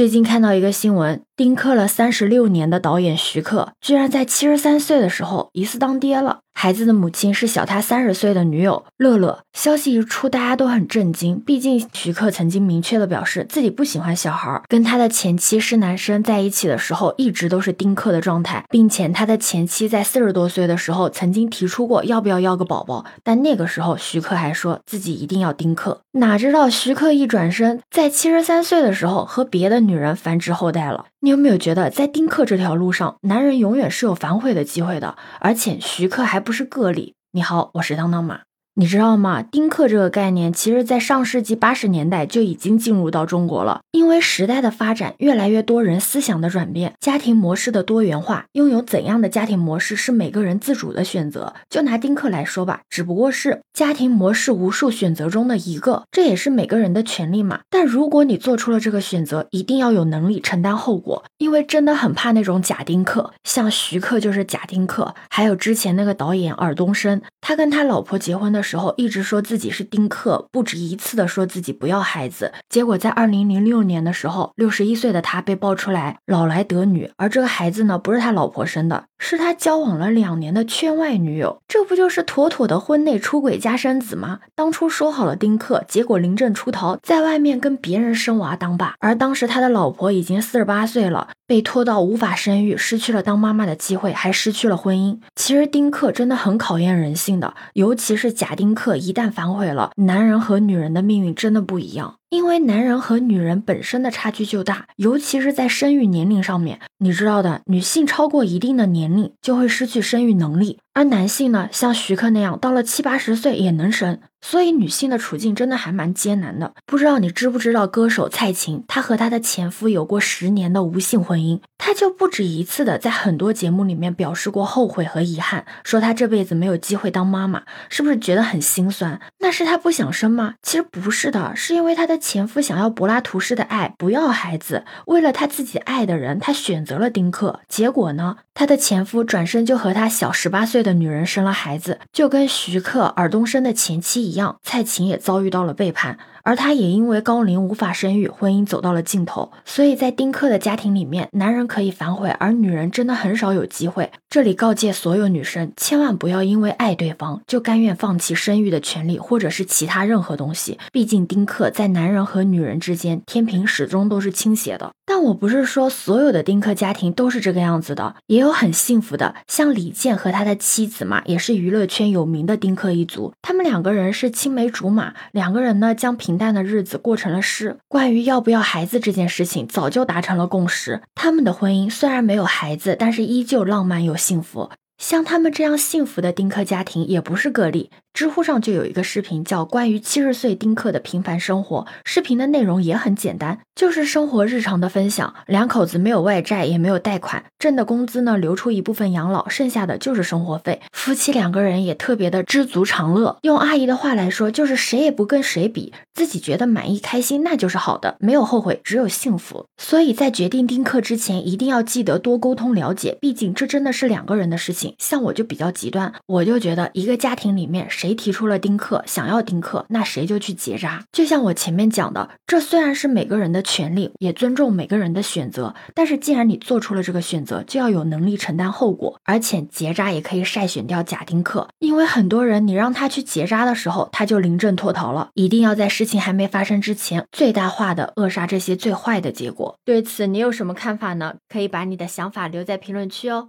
最近看到一个新闻，丁克了三十六年的导演徐克，居然在七十三岁的时候疑似当爹了。孩子的母亲是小他三十岁的女友乐乐。消息一出，大家都很震惊。毕竟徐克曾经明确的表示自己不喜欢小孩，跟他的前妻是男生在一起的时候，一直都是丁克的状态，并且他的前妻在四十多岁的时候曾经提出过要不要要个宝宝，但那个时候徐克还说自己一定要丁克。哪知道徐克一转身，在七十三岁的时候和别的女人繁殖后代了。你有没有觉得，在丁克这条路上，男人永远是有反悔的机会的？而且徐克还不是个例。你好，我是当当马。你知道吗？丁克这个概念，其实在上世纪八十年代就已经进入到中国了。因为时代的发展，越来越多人思想的转变，家庭模式的多元化，拥有怎样的家庭模式是每个人自主的选择。就拿丁克来说吧，只不过是家庭模式无数选择中的一个，这也是每个人的权利嘛。但如果你做出了这个选择，一定要有能力承担后果。因为真的很怕那种假丁克，像徐克就是假丁克，还有之前那个导演尔冬升，他跟他老婆结婚的时候时候，一直说自己是丁克，不止一次的说自己不要孩子。结果在二零零六年的时候，六十一岁的他被爆出来老来得女，而这个孩子呢，不是他老婆生的，是他交往了两年的圈外女友。这不就是妥妥的婚内出轨加生子吗？当初说好了丁克，结果临阵出逃，在外面跟别人生娃当爸。而当时他的老婆已经四十八岁了，被拖到无法生育，失去了当妈妈的机会，还失去了婚姻。其实丁克真的很考验人性的，尤其是假丁克。一旦反悔了，男人和女人的命运真的不一样，因为男人和女人本身的差距就大，尤其是在生育年龄上面，你知道的，女性超过一定的年龄就会失去生育能力，而男性呢，像徐克那样，到了七八十岁也能生。所以女性的处境真的还蛮艰难的。不知道你知不知道，歌手蔡琴，她和她的前夫有过十年的无性婚姻，她就不止一次的在很多节目里面表示过后悔和遗憾，说她这辈子没有机会当妈妈，是不是觉得很心酸？那是她不想生吗？其实不是的，是因为她的前夫想要柏拉图式的爱，不要孩子，为了她自己爱的人，她选择了丁克。结果呢，她的前夫转身就和她小十八岁的女人生了孩子，就跟徐克、尔冬升的前妻一。一样，蔡琴也遭遇到了背叛。而她也因为高龄无法生育，婚姻走到了尽头。所以在丁克的家庭里面，男人可以反悔，而女人真的很少有机会。这里告诫所有女生，千万不要因为爱对方就甘愿放弃生育的权利，或者是其他任何东西。毕竟丁克在男人和女人之间，天平始终都是倾斜的。但我不是说所有的丁克家庭都是这个样子的，也有都很幸福的，像李健和他的妻子嘛，也是娱乐圈有名的丁克一族。他们两个人是青梅竹马，两个人呢将。平淡的日子过成了诗。关于要不要孩子这件事情，早就达成了共识。他们的婚姻虽然没有孩子，但是依旧浪漫又幸福。像他们这样幸福的丁克家庭也不是个例。知乎上就有一个视频，叫《关于七十岁丁克的平凡生活》。视频的内容也很简单，就是生活日常的分享。两口子没有外债，也没有贷款，挣的工资呢留出一部分养老，剩下的就是生活费。夫妻两个人也特别的知足常乐。用阿姨的话来说，就是谁也不跟谁比，自己觉得满意开心，那就是好的，没有后悔，只有幸福。所以在决定丁克之前，一定要记得多沟通了解，毕竟这真的是两个人的事情。像我就比较极端，我就觉得一个家庭里面谁。提出了丁克，想要丁克，那谁就去结扎。就像我前面讲的，这虽然是每个人的权利，也尊重每个人的选择，但是既然你做出了这个选择，就要有能力承担后果。而且结扎也可以筛选掉假丁克，因为很多人你让他去结扎的时候，他就临阵脱逃了。一定要在事情还没发生之前，最大化的扼杀这些最坏的结果。对此你有什么看法呢？可以把你的想法留在评论区哦。